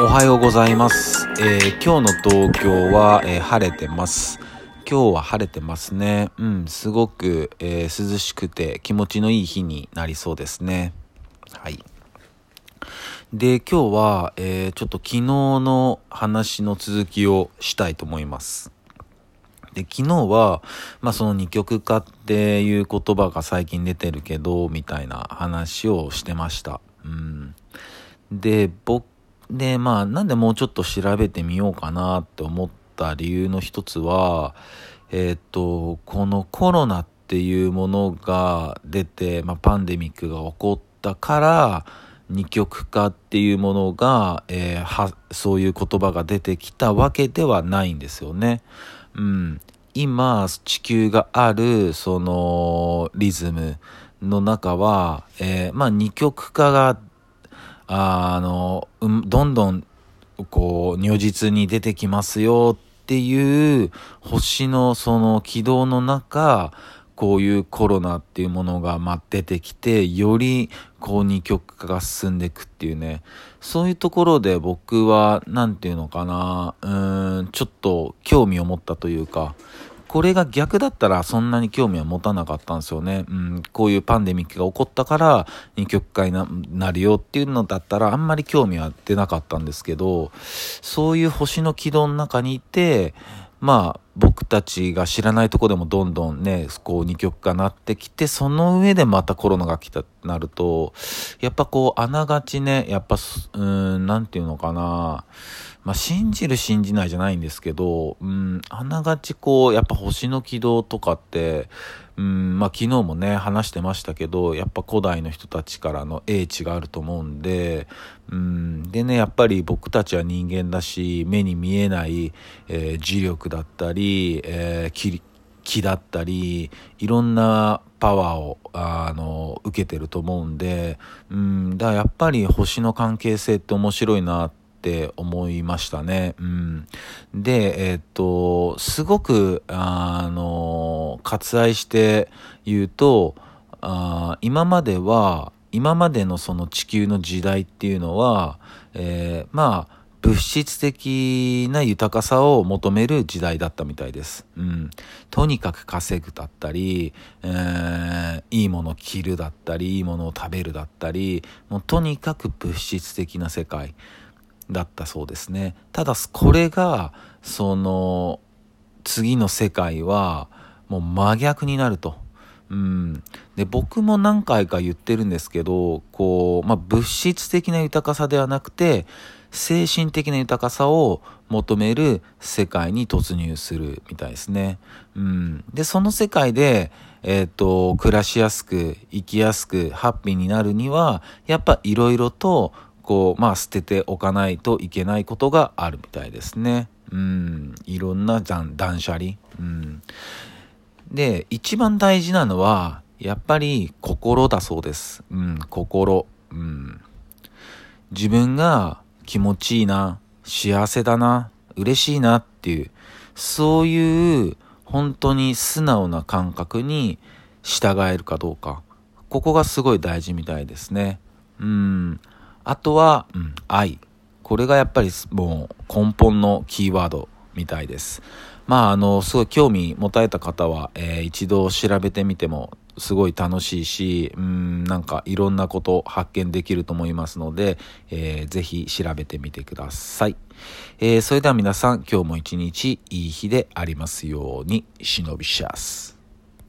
おはようございます。えー今日の東京は、えー晴れてます。今日は晴れてますね。うん、すごく、えー涼しくて気持ちのいい日になりそうですね。はい。で、今日は、えちょっと昨日の話の続きをしたいと思います。で、昨日は、まあその二極化っていう言葉が最近出てるけど、みたいな話をしてました。うん。で、僕、で、まあなんでもうちょっと調べてみようかなって思った理由の一つは、えっ、と、このコロナっていうものが出て、まあパンデミックが起こったから、二極化っていうものが、えーは、そういう言葉が出てきたわけではないんですよね。うん。今、地球がある、その、リズムの中は、えーまあ二極化が、あの、どんどん、こう、如実に出てきますよっていう、星のその軌道の中、こういうコロナっていうものが、ま、出てきて、より、こう、二極化が進んでいくっていうね。そういうところで僕は、なんていうのかな、うん、ちょっと興味を持ったというか、これが逆だったらそんなに興味は持たなかったんですよね。うん、こういうパンデミックが起こったから二極化になるよっていうのだったらあんまり興味は出なかったんですけど、そういう星の軌道の中にいて、まあ僕たちが知らないとこでもどんどんね、こう二極化なってきて、その上でまたコロナが来たってなると、やっぱこうあながちね、やっぱ、うん、なんていうのかな、まあ、信じる信じないじゃないんですけど、うん、あながちこう、やっぱ星の軌道とかって、うん、まあ昨日もね、話してましたけど、やっぱ古代の人たちからの英知があると思うんで、うん、でね、やっぱり僕たちは人間だし、目に見えない、えー磁力だったり、えー気気だったり、いろんなパワーを、あの、受けてると思うんで、うん、だからやっぱり星の関係性って面白いなって思いましたね。うん。で、えっと、すごく、あの、割愛して言うと、あ今までは、今までのその地球の時代っていうのは、えーまあ、物質的な豊かさを求める時代だったみたいです。うん。とにかく稼ぐだったり、えーいいものを着るだったり、いいものを食べるだったり、もうとにかく物質的な世界だったそうですね。ただ、これが、その、次の世界は、もう真逆になると。うん。で、僕も何回か言ってるんですけど、こう、まあ、物質的な豊かさではなくて、精神的な豊かさを求める世界に突入するみたいですね。うん。で、その世界で、えっ、と、暮らしやすく、生きやすく、ハッピーになるには、やっぱいろいろと、こう、まあ、捨てておかないといけないことがあるみたいですね。うん。いろんな断断捨離。うん。で、一番大事なのは、やっぱり心だそうです。うん、心。うん。自分が気持ちいいな、幸せだな、嬉しいなっていう、そういう本当に素直な感覚に従えるかどうか。ここがすごい大事みたいですね。うん。あとは、うん、愛。これがやっぱりもう根本のキーワードみたいです。まあ、あの、すごい興味持たれた方は、えー一度調べてみてもすごい楽しいし、うん、なんかいろんなこと発見できると思いますので、えーぜひ調べてみてください。えーそれでは皆さん、今日も一日いい日でありますように、忍びシャス。